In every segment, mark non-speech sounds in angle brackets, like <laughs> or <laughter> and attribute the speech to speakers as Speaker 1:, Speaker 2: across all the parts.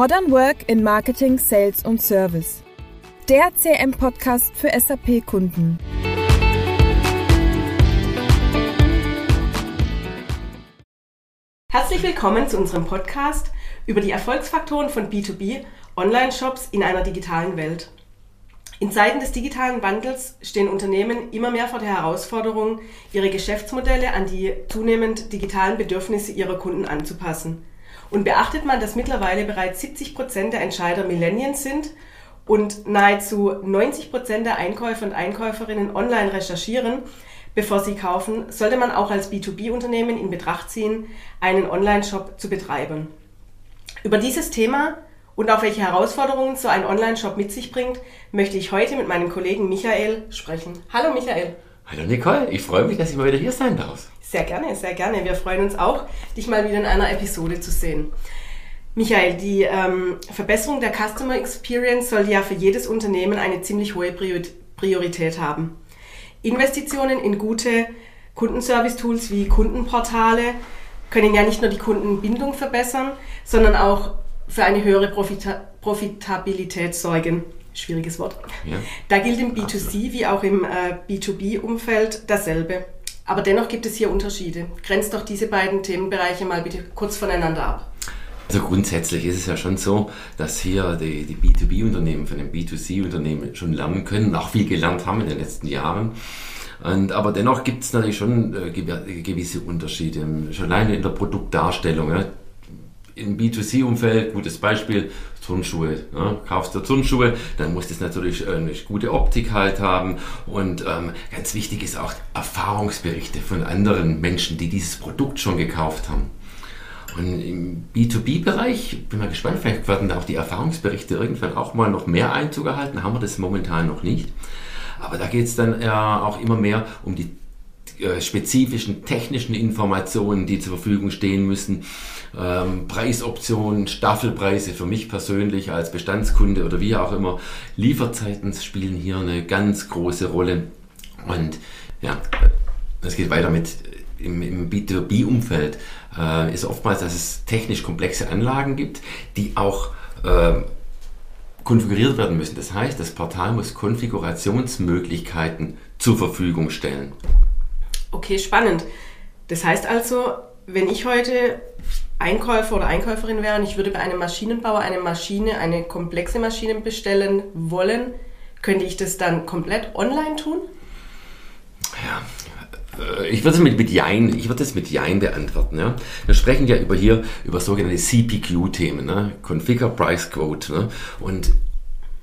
Speaker 1: Modern Work in Marketing, Sales und Service. Der CM-Podcast für SAP-Kunden.
Speaker 2: Herzlich willkommen zu unserem Podcast über die Erfolgsfaktoren von B2B Online-Shops in einer digitalen Welt. In Zeiten des digitalen Wandels stehen Unternehmen immer mehr vor der Herausforderung, ihre Geschäftsmodelle an die zunehmend digitalen Bedürfnisse ihrer Kunden anzupassen. Und beachtet man, dass mittlerweile bereits 70 Prozent der Entscheider Millennials sind und nahezu 90 Prozent der Einkäufer und Einkäuferinnen online recherchieren, bevor sie kaufen, sollte man auch als B2B-Unternehmen in Betracht ziehen, einen Online-Shop zu betreiben. Über dieses Thema und auch welche Herausforderungen so ein Online-Shop mit sich bringt, möchte ich heute mit meinem Kollegen Michael sprechen. Hallo Michael.
Speaker 3: Hallo Nicole, ich freue mich, dass ich mal wieder hier sein darf.
Speaker 2: Sehr gerne, sehr gerne. Wir freuen uns auch, dich mal wieder in einer Episode zu sehen. Michael, die ähm, Verbesserung der Customer Experience soll ja für jedes Unternehmen eine ziemlich hohe Priorität haben. Investitionen in gute Kundenservice-Tools wie Kundenportale können ja nicht nur die Kundenbindung verbessern, sondern auch für eine höhere Profita Profitabilität sorgen. Schwieriges Wort. Ja. Da gilt im B2C Absolut. wie auch im äh, B2B-Umfeld dasselbe. Aber dennoch gibt es hier Unterschiede. Grenzt doch diese beiden Themenbereiche mal bitte kurz voneinander ab.
Speaker 3: Also grundsätzlich ist es ja schon so, dass hier die, die B2B-Unternehmen von den B2C-Unternehmen schon lernen können, auch viel gelernt haben in den letzten Jahren. Und, aber dennoch gibt es natürlich schon äh, gewisse Unterschiede, schon alleine in der Produktdarstellung. Ja im B2C-Umfeld, gutes Beispiel, Turnschuhe. Ja, kaufst du Turnschuhe, dann muss das natürlich eine gute Optik halt haben. Und ähm, ganz wichtig ist auch Erfahrungsberichte von anderen Menschen, die dieses Produkt schon gekauft haben. Und im B2B-Bereich, bin mal gespannt, vielleicht werden da auch die Erfahrungsberichte irgendwann auch mal noch mehr Einzug erhalten. Haben wir das momentan noch nicht. Aber da geht es dann ja auch immer mehr um die äh, spezifischen technischen Informationen, die zur Verfügung stehen müssen. Ähm, Preisoptionen, Staffelpreise für mich persönlich als Bestandskunde oder wie auch immer. Lieferzeiten spielen hier eine ganz große Rolle. Und ja, es geht weiter mit im, im B2B-Umfeld. Äh, ist oftmals, dass es technisch komplexe Anlagen gibt, die auch äh, konfiguriert werden müssen. Das heißt, das Portal muss Konfigurationsmöglichkeiten zur Verfügung stellen.
Speaker 2: Okay, spannend. Das heißt also, wenn ich heute Einkäufer oder Einkäuferin wäre und ich würde bei einem Maschinenbauer eine Maschine, eine komplexe Maschine bestellen wollen, könnte ich das dann komplett online tun?
Speaker 3: Ja, äh, ich würde es mit, mit Jein, ich würde es mit Jein beantworten. Ja. Wir sprechen ja über hier über sogenannte CPQ-Themen, ne? Configure Price Quote. Ne? Und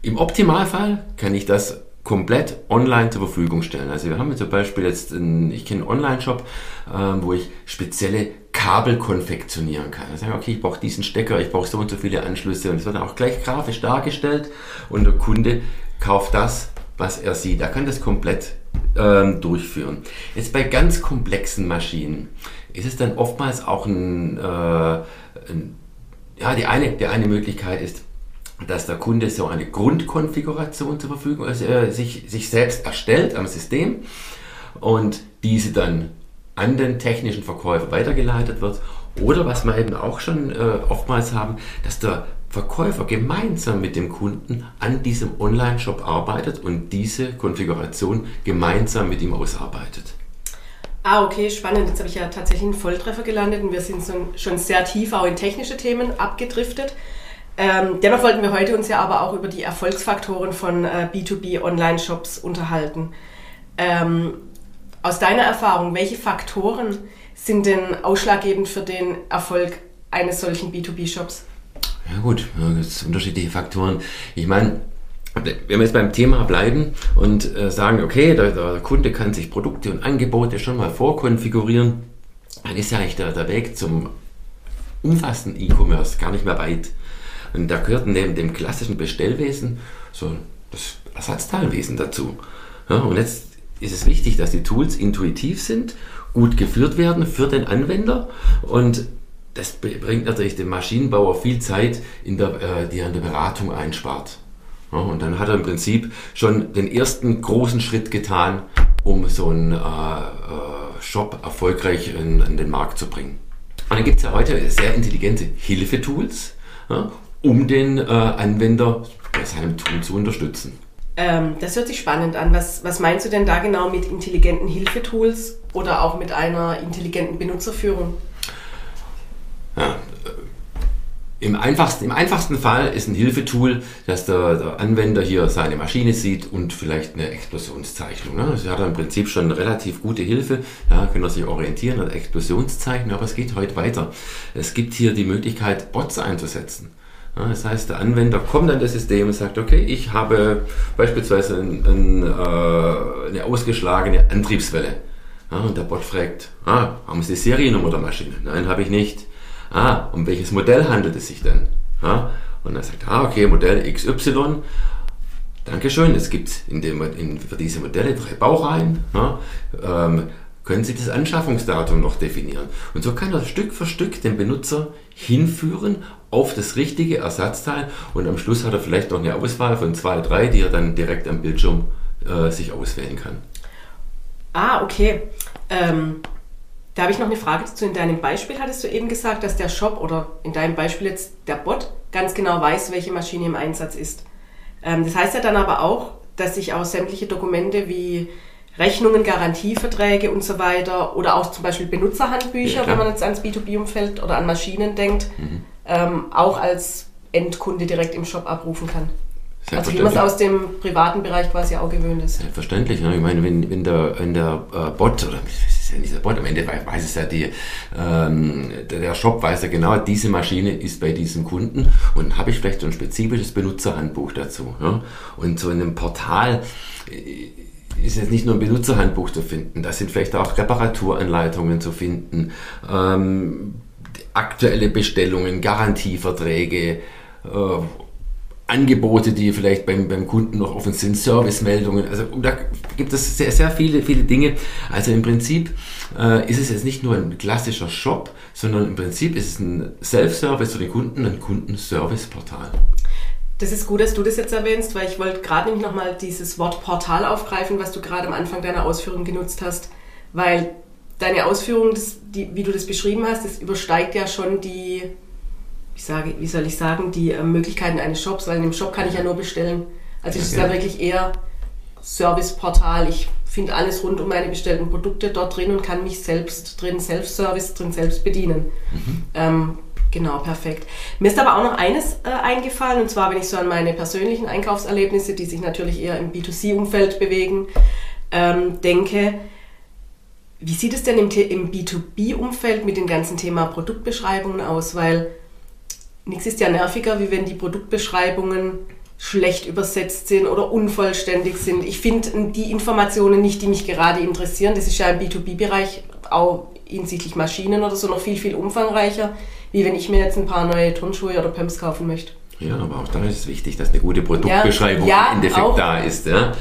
Speaker 3: im Optimalfall kann ich das komplett online zur Verfügung stellen. Also wir haben zum Beispiel jetzt, einen, ich kenne einen Online-Shop, ähm, wo ich spezielle Kabel konfektionieren kann. Also okay, ich brauche diesen Stecker, ich brauche so und so viele Anschlüsse und es wird auch gleich grafisch dargestellt und der Kunde kauft das, was er sieht. Er kann das komplett ähm, durchführen. Jetzt bei ganz komplexen Maschinen ist es dann oftmals auch ein, äh, ein ja, die eine, die eine Möglichkeit ist, dass der Kunde so eine Grundkonfiguration zur Verfügung, also er sich, sich selbst erstellt am System und diese dann an den technischen Verkäufer weitergeleitet wird. Oder was wir eben auch schon äh, oftmals haben, dass der Verkäufer gemeinsam mit dem Kunden an diesem Online-Shop arbeitet und diese Konfiguration gemeinsam mit ihm ausarbeitet.
Speaker 2: Ah, okay, spannend. Jetzt habe ich ja tatsächlich einen Volltreffer gelandet und wir sind schon sehr tief auch in technische Themen abgedriftet. Ähm, dennoch wollten wir heute uns ja aber auch über die Erfolgsfaktoren von äh, B2B Online-Shops unterhalten. Ähm, aus deiner Erfahrung, welche Faktoren sind denn ausschlaggebend für den Erfolg eines solchen B2B-Shops?
Speaker 3: Ja gut, es sind unterschiedliche Faktoren. Ich meine, wenn wir jetzt beim Thema bleiben und äh, sagen, okay, der, der, Kunde kann sich Produkte und Angebote schon mal vorkonfigurieren, dann ist ja eigentlich der, der Weg zum umfassenden E-Commerce gar nicht mehr weit. Und da gehört neben dem klassischen Bestellwesen so das Ersatzteilwesen dazu. Ja, und jetzt ist es wichtig, dass die Tools intuitiv sind, gut geführt werden für den Anwender und das bringt natürlich dem Maschinenbauer viel Zeit, in der, äh, die er in der Beratung einspart. Ja, und dann hat er im Prinzip schon den ersten großen Schritt getan, um so einen äh, äh, Shop erfolgreich in, in, den Markt zu bringen. Und dann gibt es ja heute sehr intelligente Hilfetools, ja, um den äh, Anwender bei seinem Tun zu unterstützen.
Speaker 2: Ähm, das hört sich spannend an. Was, was meinst du denn da genau mit intelligenten Hilfetools oder auch mit einer intelligenten Benutzerführung?
Speaker 3: Ja, im einfachsten, Im einfachsten Fall ist ein Hilfetool, dass der, der, Anwender hier seine Maschine sieht und vielleicht eine Explosionszeichnung. Ne? Also hat er im Prinzip schon relativ gute Hilfe, ja, können er sich orientieren an Explosionszeichnung, aber es geht heute weiter. Es gibt hier die Möglichkeit, Bots einzusetzen. Das heißt, der Anwender kommt an das System und sagt, okay, ich habe beispielsweise ein, ein, äh, eine ausgeschlagene Antriebswelle. Ja, und der Bot fragt, ah, haben Sie die Seriennummer der Maschine? Nein, habe ich nicht ah, um welches Modell handelt es sich denn? Ja, und er sagt, ah, okay, Modell XY. Dankeschön, es gibt in dem, in, für diese Modelle drei Baureihen. Ja, ähm, können Sie das Anschaffungsdatum noch definieren? Und so kann er Stück für Stück den Benutzer hinführen auf das richtige Ersatzteil und am Schluss hat er vielleicht noch eine Auswahl von zwei, drei, die er dann direkt am Bildschirm äh, sich auswählen kann.
Speaker 2: Ah, okay. Ähm, da habe ich noch eine Frage zu. In deinem Beispiel hattest du eben gesagt, dass der Shop oder in deinem Beispiel jetzt der Bot ganz genau weiß, welche Maschine im Einsatz ist. Ähm, das heißt ja dann aber auch, dass ich auch sämtliche Dokumente wie Rechnungen, Garantieverträge und so weiter oder auch zum Beispiel Benutzerhandbücher, ja, wenn man jetzt ans B2B-Umfeld oder an Maschinen denkt, mhm. ähm, auch als Endkunde direkt im Shop abrufen kann. Also wie man es aus dem privaten Bereich quasi auch gewöhnt ist.
Speaker 3: Selbstverständlich. Ne? Ich meine, wenn, wenn der, wenn der äh, Bot, oder ist ja nicht der Bot, am Ende weiß es ja die, ähm, der Shop weiß ja genau, diese Maschine ist bei diesem Kunden und habe ich vielleicht so ein spezifisches Benutzerhandbuch dazu. Ja? Und so in einem Portal äh, ist jetzt nicht nur ein Benutzerhandbuch zu finden, da sind vielleicht auch Reparaturanleitungen zu finden, ähm, aktuelle Bestellungen, Garantieverträge, äh, Angebote, die vielleicht beim, beim Kunden noch offen sind, Servicemeldungen. Also da gibt es sehr, sehr viele, viele Dinge. Also im Prinzip äh, ist es jetzt nicht nur ein klassischer Shop, sondern im Prinzip ist es ein Self-Service für den Kunden, ein Kundenservice-Portal.
Speaker 2: Das ist gut, dass du das jetzt erwähnst, weil ich wollte gerade nämlich nochmal dieses Wort Portal aufgreifen, was du gerade am Anfang deiner Ausführung genutzt hast, weil deine Ausführung, das, die, wie du das beschrieben hast, das übersteigt ja schon die ich sage, wie soll ich sagen, die äh, Möglichkeiten eines Shops, weil in dem Shop kann ich ja nur bestellen. Also es ist ja wirklich eher Serviceportal. Ich finde alles rund um meine bestellten Produkte dort drin und kann mich selbst drin, Self-Service drin selbst bedienen. Mhm. Ähm, genau, perfekt. Mir ist aber auch noch eines äh, eingefallen, und zwar, wenn ich so an meine persönlichen Einkaufserlebnisse, die sich natürlich eher im B2C-Umfeld bewegen, ähm, denke. Wie sieht es denn im, im B2B-Umfeld mit dem ganzen Thema Produktbeschreibungen aus? Weil nichts ist ja nerviger, wie wenn die Produktbeschreibungen schlecht übersetzt sind oder unvollständig sind. Ich finde die Informationen nicht, die mich gerade interessieren. Das ist ja im B2B-Bereich auch hinsichtlich Maschinen oder so noch viel, viel umfangreicher, wie wenn ich mir jetzt ein paar neue Turnschuhe oder Pumps kaufen möchte.
Speaker 3: Ja, aber auch da ist es wichtig, dass eine gute Produktbeschreibung ja, ja, im Endeffekt auch. da ist. Ja?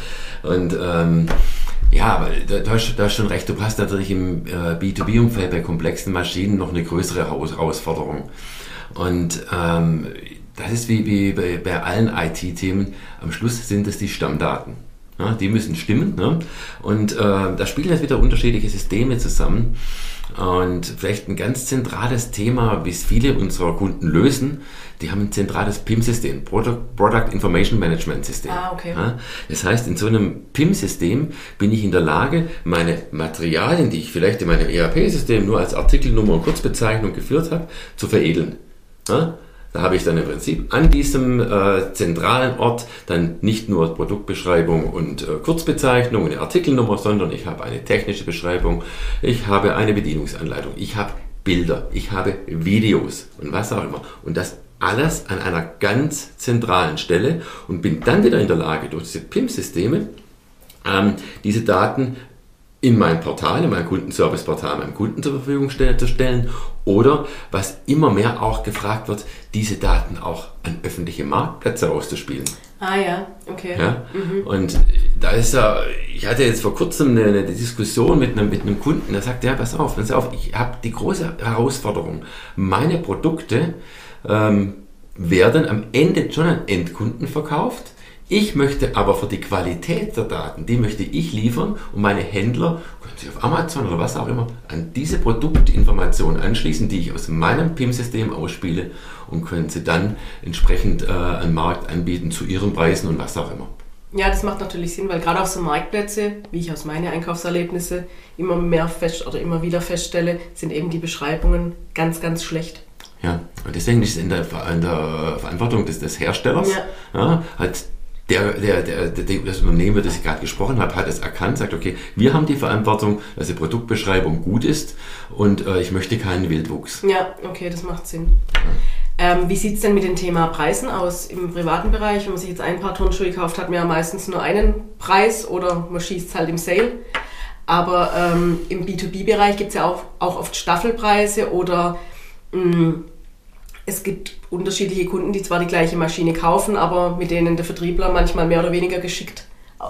Speaker 3: Und ähm, ja, aber du hast, du hast schon recht, du hast natürlich im äh, B2B-Umfeld bei komplexen Maschinen noch eine größere Herausforderung. Und ähm, das ist wie, wie bei, bei allen IT-Themen. Am Schluss sind es die Stammdaten. Ja, die müssen stimmen. Ne? Und äh, da spielen jetzt wieder unterschiedliche Systeme zusammen. Und vielleicht ein ganz zentrales Thema, wie es viele unserer Kunden lösen, die haben ein zentrales PIM-System, Product, Product, Information Management System.
Speaker 2: Ah, okay.
Speaker 3: Das heißt, in so einem PIM-System bin ich in der Lage, meine Materialien, die ich vielleicht in meinem ERP-System nur als Artikelnummer und Kurzbezeichnung geführt habe, zu veredeln. Ja? Da habe ich dann im Prinzip an diesem äh, zentralen Ort dann nicht nur Produktbeschreibung und äh, Kurzbezeichnung und eine Artikelnummer, sondern ich habe eine technische Beschreibung, ich habe eine Bedienungsanleitung, ich habe Bilder, ich habe Videos und was auch immer. Und das alles an einer ganz zentralen Stelle und bin dann wieder in der Lage, durch diese PIM-Systeme ähm, diese Daten in mein Portal, in mein Kundenservice-Portal meinem Kunden zur Verfügung zu stellen oder, was immer mehr auch gefragt wird, diese Daten auch an öffentliche Marktplätze auszuspielen.
Speaker 2: Ah ja, okay.
Speaker 3: Ja? Mhm. Und da ist ja, ich hatte jetzt vor kurzem eine, eine, Diskussion mit einem, mit einem Kunden, der sagt, ja, pass auf, pass auf, ich habe die große Herausforderung, meine Produkte ähm, werden am Ende schon an Endkunden verkauft, ich möchte aber für die Qualität der Daten, die möchte ich liefern und meine Händler können sich auf Amazon oder was auch immer, an diese Produktinformationen anschließen, die ich aus meinem PIM-System ausspiele und können sie dann entsprechend äh, am Markt anbieten zu ihren Preisen und was auch immer.
Speaker 2: Ja, das macht natürlich Sinn, weil gerade auf so Marktplätze, wie ich aus meinen Einkaufserlebnissen immer mehr fest oder immer wieder feststelle, sind eben die Beschreibungen ganz, ganz schlecht.
Speaker 3: Ja, und deswegen ist es in der, in der Verantwortung des, des Herstellers, ja. Ja, hat der, der, der, der, das Unternehmen, das ich gerade gesprochen habe, hat es erkannt, sagt, okay, wir haben die Verantwortung, dass die Produktbeschreibung gut ist und äh, ich möchte keinen Wildwuchs.
Speaker 2: Ja, okay, das macht Sinn. Ähm, wie sieht es denn mit dem Thema Preisen aus im privaten Bereich? Wenn man sich jetzt ein paar Turnschuhe kauft, hat man ja meistens nur einen Preis oder man schießt halt im Sale. Aber ähm, im B2B-Bereich gibt es ja auch, auch oft Staffelpreise oder mh, mm, es gibt unterschiedliche Kunden, die zwar die gleiche Maschine kaufen, aber mit denen der Vertriebler manchmal mehr oder weniger geschickt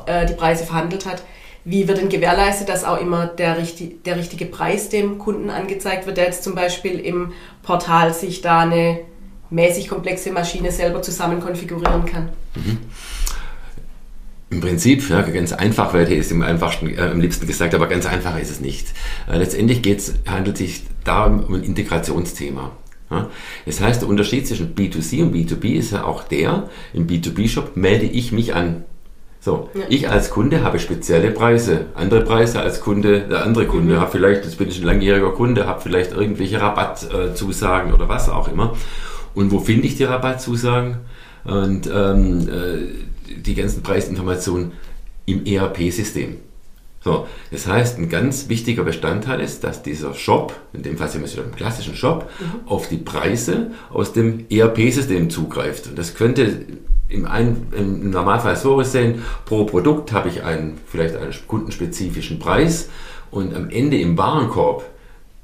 Speaker 2: äh, die Preise verhandelt hat. Wie wird denn gewährleistet, dass auch immer der, richtig, der richtige Preis dem Kunden angezeigt wird, der jetzt zum Beispiel im Portal sich da eine mäßig komplexe Maschine selber zusammen konfigurieren kann? Mhm.
Speaker 3: Im Prinzip, ja, ganz einfach, weil hier ist im einfachsten, äh, am liebsten gesagt, aber ganz einfach ist es nicht. Äh, letztendlich geht's, handelt es sich darum um ein Integrationsthema. Das heißt, der Unterschied zwischen B2C und B2B ist ja auch der, im B2B-Shop melde ich mich an. So, ja. ich als Kunde habe spezielle Preise, andere Preise als Kunde, der andere Kunde mhm. habe vielleicht, jetzt bin ich ein langjähriger Kunde, habe vielleicht irgendwelche Rabattzusagen äh, oder was auch immer. Und wo finde ich die Rabattzusagen? Und ähm, äh, die ganzen Preisinformationen im ERP-System. So, das heißt, ein ganz wichtiger Bestandteil ist, dass dieser Shop, in dem Fall sind wir im klassischen Shop, mhm. auf die Preise aus dem ERP-System zugreift. Und das könnte im, ein, im Normalfall so sehen, pro Produkt habe ich einen, vielleicht einen kundenspezifischen Preis und am Ende im Warenkorb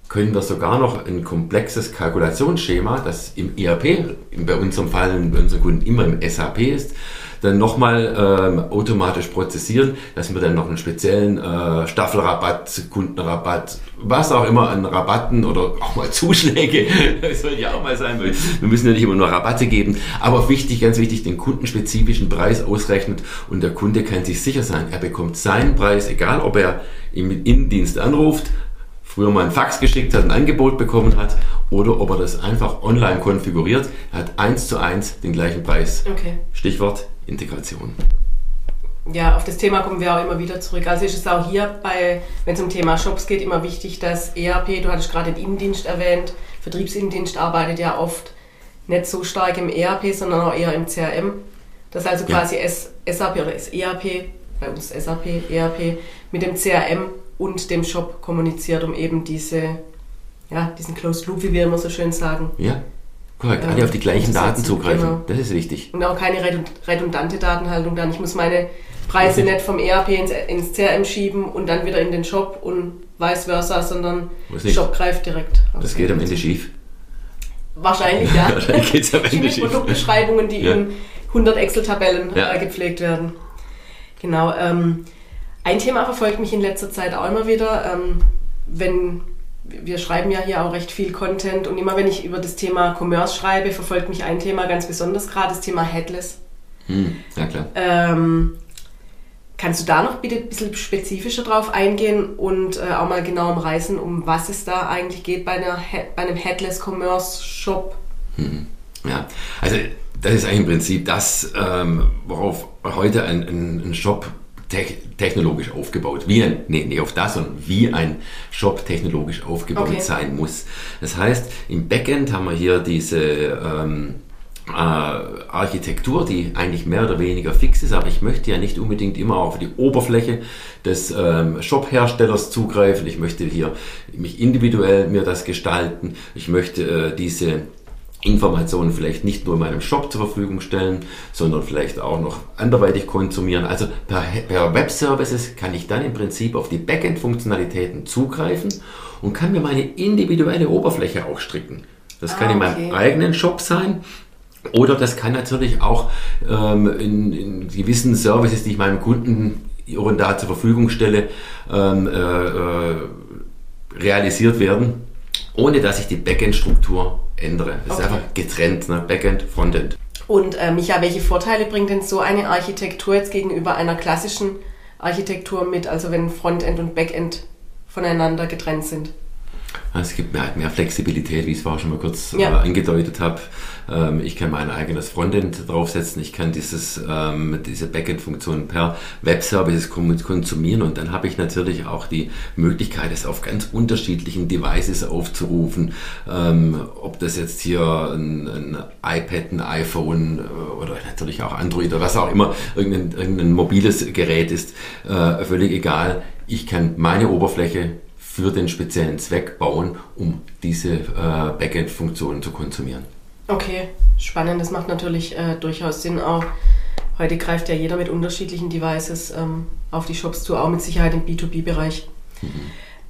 Speaker 3: können wir sogar noch ein komplexes Kalkulationsschema, das im ERP, bei unserem Fall, bei unseren Kunden immer im SAP ist, dann nochmal ähm, automatisch prozessieren, dass wir dann noch einen speziellen äh, Staffelrabatt, Kundenrabatt, was auch immer an Rabatten oder auch mal <laughs> Zuschläge, das soll ja auch mal sein, weil wir müssen ja nicht immer nur Rabatte geben, aber wichtig, ganz wichtig, den kundenspezifischen Preis ausrechnet und der Kunde kann sich sicher sein, er bekommt seinen Preis, egal ob er im Innendienst anruft, früher mal ein Fax geschickt hat, ein Angebot bekommen hat oder ob er das einfach online konfiguriert, er hat eins zu eins den gleichen Preis. Okay. Stichwort Integration.
Speaker 2: Ja, auf das Thema kommen wir auch immer wieder zurück. Also ist es auch hier bei, wenn es um Thema Shops geht, immer wichtig, dass ERP, du hattest gerade den Innendienst erwähnt, Vertriebsinnendienst arbeitet ja oft nicht so stark im ERP, sondern auch eher im CRM. Das also quasi ja. SAP oder ERP, bei uns SAP, ERP, mit dem CRM und dem Shop kommuniziert, um eben diese, ja, diesen Closed Loop, wie wir immer so schön sagen,
Speaker 3: ja. Korrekt, alle auf die gleichen Daten zugreifen. Genau. Das ist wichtig.
Speaker 2: Und auch keine redundante Datenhaltung dann. Ich muss meine Preise nicht vom ERP ins, ins, CRM schieben und dann wieder in den Shop und vice versa, sondern der Shop greift direkt.
Speaker 3: Das geht am Ende schief.
Speaker 2: Wahrscheinlich, <laughs> ja. Wahrscheinlich geht es am Ende schief. Produktbeschreibungen, die ja. in 100 Excel-Tabellen ja. äh, gepflegt werden. Genau. Ähm, ein Thema verfolgt mich in letzter Zeit auch immer wieder, ähm, wenn wir schreiben ja hier auch recht viel Content und immer wenn ich über das Thema Commerce schreibe, verfolgt mich ein Thema ganz besonders gerade, das Thema Headless.
Speaker 3: Hm, ja klar.
Speaker 2: Ähm, kannst du da noch bitte ein bisschen spezifischer drauf eingehen und äh, auch mal genau umreißen, um was es da eigentlich geht bei, einer, bei einem Headless Commerce Shop?
Speaker 3: Hm, ja, also das ist eigentlich im Prinzip das, ähm, worauf heute ein, ein, ein Shop technologisch aufgebaut. Wie ein, nee, nicht auf das, sondern wie ein Shop technologisch aufgebaut okay. sein muss. Das heißt, im Backend haben wir hier diese ähm, äh, Architektur, die eigentlich mehr oder weniger fix ist, aber ich möchte ja nicht unbedingt immer auf die Oberfläche des ähm, Shop-Herstellers zugreifen. Ich möchte hier mich individuell mir das gestalten. Ich möchte äh, diese Informationen vielleicht nicht nur in meinem Shop zur Verfügung stellen, sondern vielleicht auch noch anderweitig konsumieren. Also per, per Web-Services kann ich dann im Prinzip auf die Backend-Funktionalitäten zugreifen und kann mir meine individuelle Oberfläche auch stricken. Das kann ah, okay. in meinem eigenen Shop sein. Oder das kann natürlich auch ähm, in, in, gewissen Services, die ich meinem Kunden da zur Verfügung stelle, ähm, äh, äh, realisiert werden, ohne dass ich die Backend-Struktur ändere. Es okay. ist einfach getrennt, ne? Backend, Frontend.
Speaker 2: Und äh, Micha, welche Vorteile bringt denn so eine Architektur jetzt gegenüber einer klassischen Architektur mit, also wenn Frontend und Backend voneinander getrennt sind.
Speaker 3: Es gibt mehr, mehr Flexibilität, wie ich es vorher schon mal kurz ja. äh, angedeutet habe. Ähm, ich kann mein eigenes Frontend draufsetzen, ich kann dieses, ähm, diese Backend-Funktion per Webservices konsumieren und dann habe ich natürlich auch die Möglichkeit, es auf ganz unterschiedlichen Devices aufzurufen. Ähm, ob das jetzt hier ein, ein, iPad, ein iPhone äh, oder natürlich auch Android oder was auch immer, irgendein, irgendein mobiles Gerät ist, äh, völlig egal. Ich kann meine Oberfläche für den speziellen Zweck bauen, um diese äh, Backend-Funktionen zu konsumieren.
Speaker 2: Okay, spannend. Das macht natürlich äh, durchaus Sinn auch. Heute greift ja jeder mit unterschiedlichen Devices ähm, auf die Shops zu, auch mit Sicherheit im B2B-Bereich. Mhm.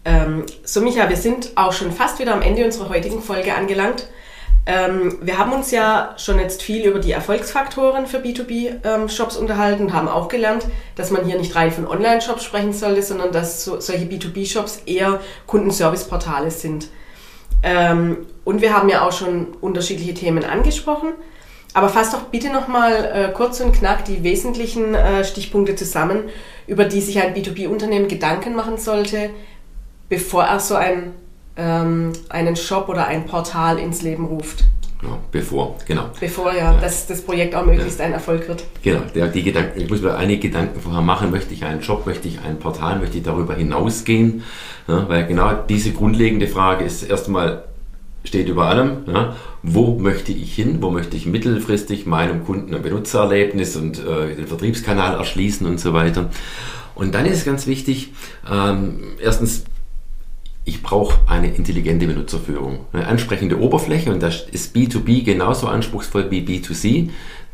Speaker 2: Ähm, so, Micha, wir sind auch schon fast wieder am Ende unserer heutigen Folge angelangt. Ähm, wir haben uns ja schon jetzt viel über die Erfolgsfaktoren für B2B-Shops ähm, unterhalten und haben auch gelernt, dass man hier nicht rein von Online-Shops sprechen sollte, sondern dass so, solche B2B-Shops eher Kundenservice-Portale sind. Ähm, und wir haben ja auch schon unterschiedliche Themen angesprochen. Aber fass doch bitte nochmal äh, kurz und knack die wesentlichen äh, Stichpunkte zusammen, über die sich ein B2B-Unternehmen Gedanken machen sollte, bevor er so ein ähm, einen Shop oder ein Portal ins Leben ruft.
Speaker 3: Ja, bevor, genau.
Speaker 2: Bevor ja, ja. Dass das Projekt auch möglichst ja. ein Erfolg wird.
Speaker 3: Genau, der, die Gedanken, ich muss mir einige Gedanken vorher machen, möchte ich einen Shop, möchte ich ein Portal, möchte ich darüber hinausgehen, ja, weil genau diese grundlegende Frage ist erstmal, steht über allem, wo möchte ich hin, wo möchte ich mittelfristig meinem Kunden ein Benutzererlebnis und äh, den Vertriebskanal erschließen und so weiter. Und dann ist es ganz wichtig, ähm, erstens ich brauche eine intelligente Benutzerführung. Eine ansprechende Oberfläche und das ist B2B genauso anspruchsvoll wie B2C.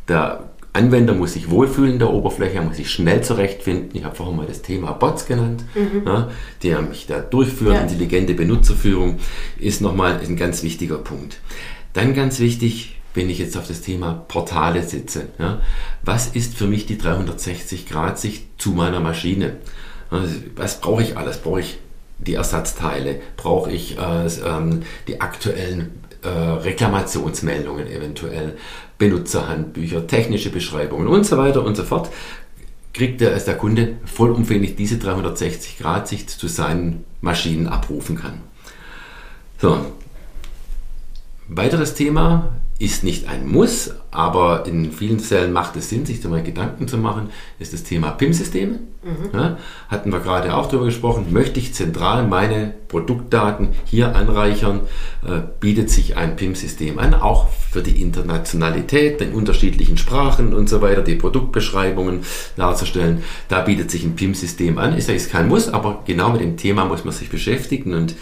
Speaker 3: Der Anwender muss sich wohlfühlen in der Oberfläche, er muss sich schnell zurechtfinden. Ich habe vorhin mal das Thema Bots genannt, mhm. ja, der mich da durchführen. Ja. Intelligente Benutzerführung ist nochmal ein ganz wichtiger Punkt. Dann ganz wichtig, wenn ich jetzt auf das Thema Portale sitze. Ja, was ist für mich die 360-Grad-Sicht zu meiner Maschine? Was brauche ich alles? Brauche ich die Ersatzteile? Brauche ich äh, ähm, die aktuellen äh, Reklamationsmeldungen eventuell, Benutzerhandbücher, technische Beschreibungen und so weiter und so fort? Kriegt der, der Kunde vollumfänglich diese 360-Grad-Sicht zu seinen Maschinen abrufen kann. So, weiteres Thema ist nicht ein Muss, aber in vielen Fällen macht es Sinn, sich da mal Gedanken zu machen, ist das Thema PIM-Systeme. Mhm. Ja, hatten wir gerade auch darüber gesprochen, möchte ich zentral meine Produktdaten hier anreichern, äh, bietet sich ein PIM-System an, auch für die Internationalität, in unterschiedlichen Sprachen und so weiter, die Produktbeschreibungen darzustellen. Da bietet sich ein PIM-System an. Ist ja kein Muss, aber genau mit dem Thema muss man sich beschäftigen und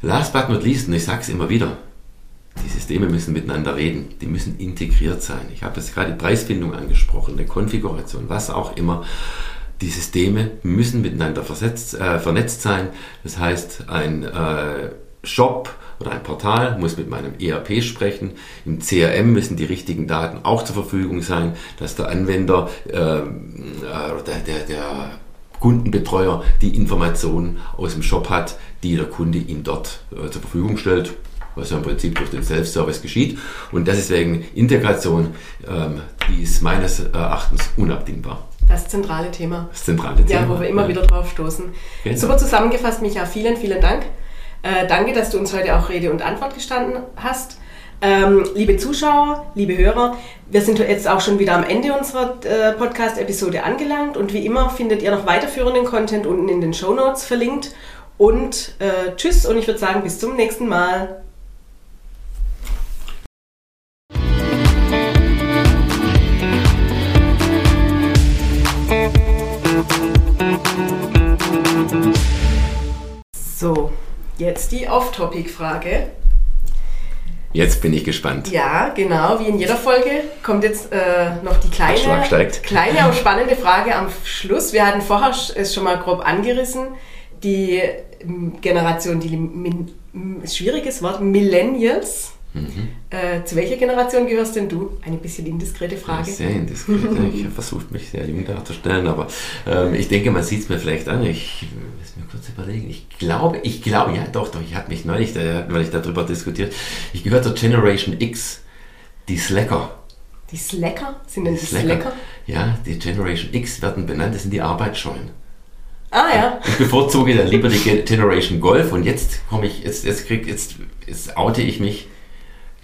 Speaker 3: last but not least, und ich sage es immer wieder, die Systeme müssen miteinander reden, die müssen integriert sein. Ich habe jetzt gerade die Preisfindung angesprochen, eine Konfiguration, was auch immer. Die Systeme müssen miteinander versetzt, äh, vernetzt sein. Das heißt, ein äh, Shop oder ein Portal muss mit meinem ERP sprechen. Im CRM müssen die richtigen Daten auch zur Verfügung sein, dass der Anwender äh, äh der, der, der Kundenbetreuer die Informationen aus dem Shop hat, die der Kunde ihm dort äh, zur Verfügung stellt was ja im Prinzip durch den Self-Service geschieht. Und das ist wegen Integration, ähm, die ist meines Erachtens unabdingbar.
Speaker 2: Das zentrale Thema.
Speaker 3: Das zentrale Thema.
Speaker 2: Ja, wo wir immer ja. wieder drauf stoßen. Genau. Super zusammengefasst, Micha. Vielen, vielen Dank. Äh, danke, dass du uns heute auch Rede und Antwort gestanden hast. Ähm, liebe Zuschauer, liebe Hörer, wir sind jetzt auch schon wieder am Ende unserer äh, Podcast-Episode angelangt und wie immer findet ihr noch weiterführenden Content unten in den Show Notes verlinkt. Und äh, tschüss und ich würde sagen, bis zum nächsten Mal. Jetzt die Off-Topic-Frage.
Speaker 3: Jetzt bin ich gespannt.
Speaker 2: Ja, genau. Wie in jeder Folge kommt jetzt äh, noch die kleine, kleine, aber spannende Frage am Schluss. Wir hatten vorher es schon mal grob angerissen. Die ähm, Generation, die schwieriges Wort, Millennials Mhm. Äh, zu welcher Generation gehörst denn du? Eine bisschen indiskrete Frage.
Speaker 3: Ja, sehr indiskret. <laughs> ich habe versucht, mich sehr jung darzustellen, aber ähm, ich denke, man sieht es mir vielleicht an. Ich muss mir kurz überlegen. Ich glaube, ich glaube, ja, doch, doch. Ich habe mich neulich, da, weil ich darüber diskutiert, ich gehöre zur Generation X, die Slacker.
Speaker 2: Die Slacker? Sind denn die Slacker? Slacker?
Speaker 3: Ja, die Generation X werden benannt, das sind die Arbeitsscheuen.
Speaker 2: Ah ja.
Speaker 3: Ich bevorzuge dann lieber die Generation Golf und jetzt komme ich, jetzt, jetzt krieg, jetzt, jetzt oute ich mich.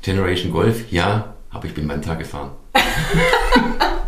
Speaker 3: Generation Golf, ja, aber ich bin Manta gefahren. <laughs>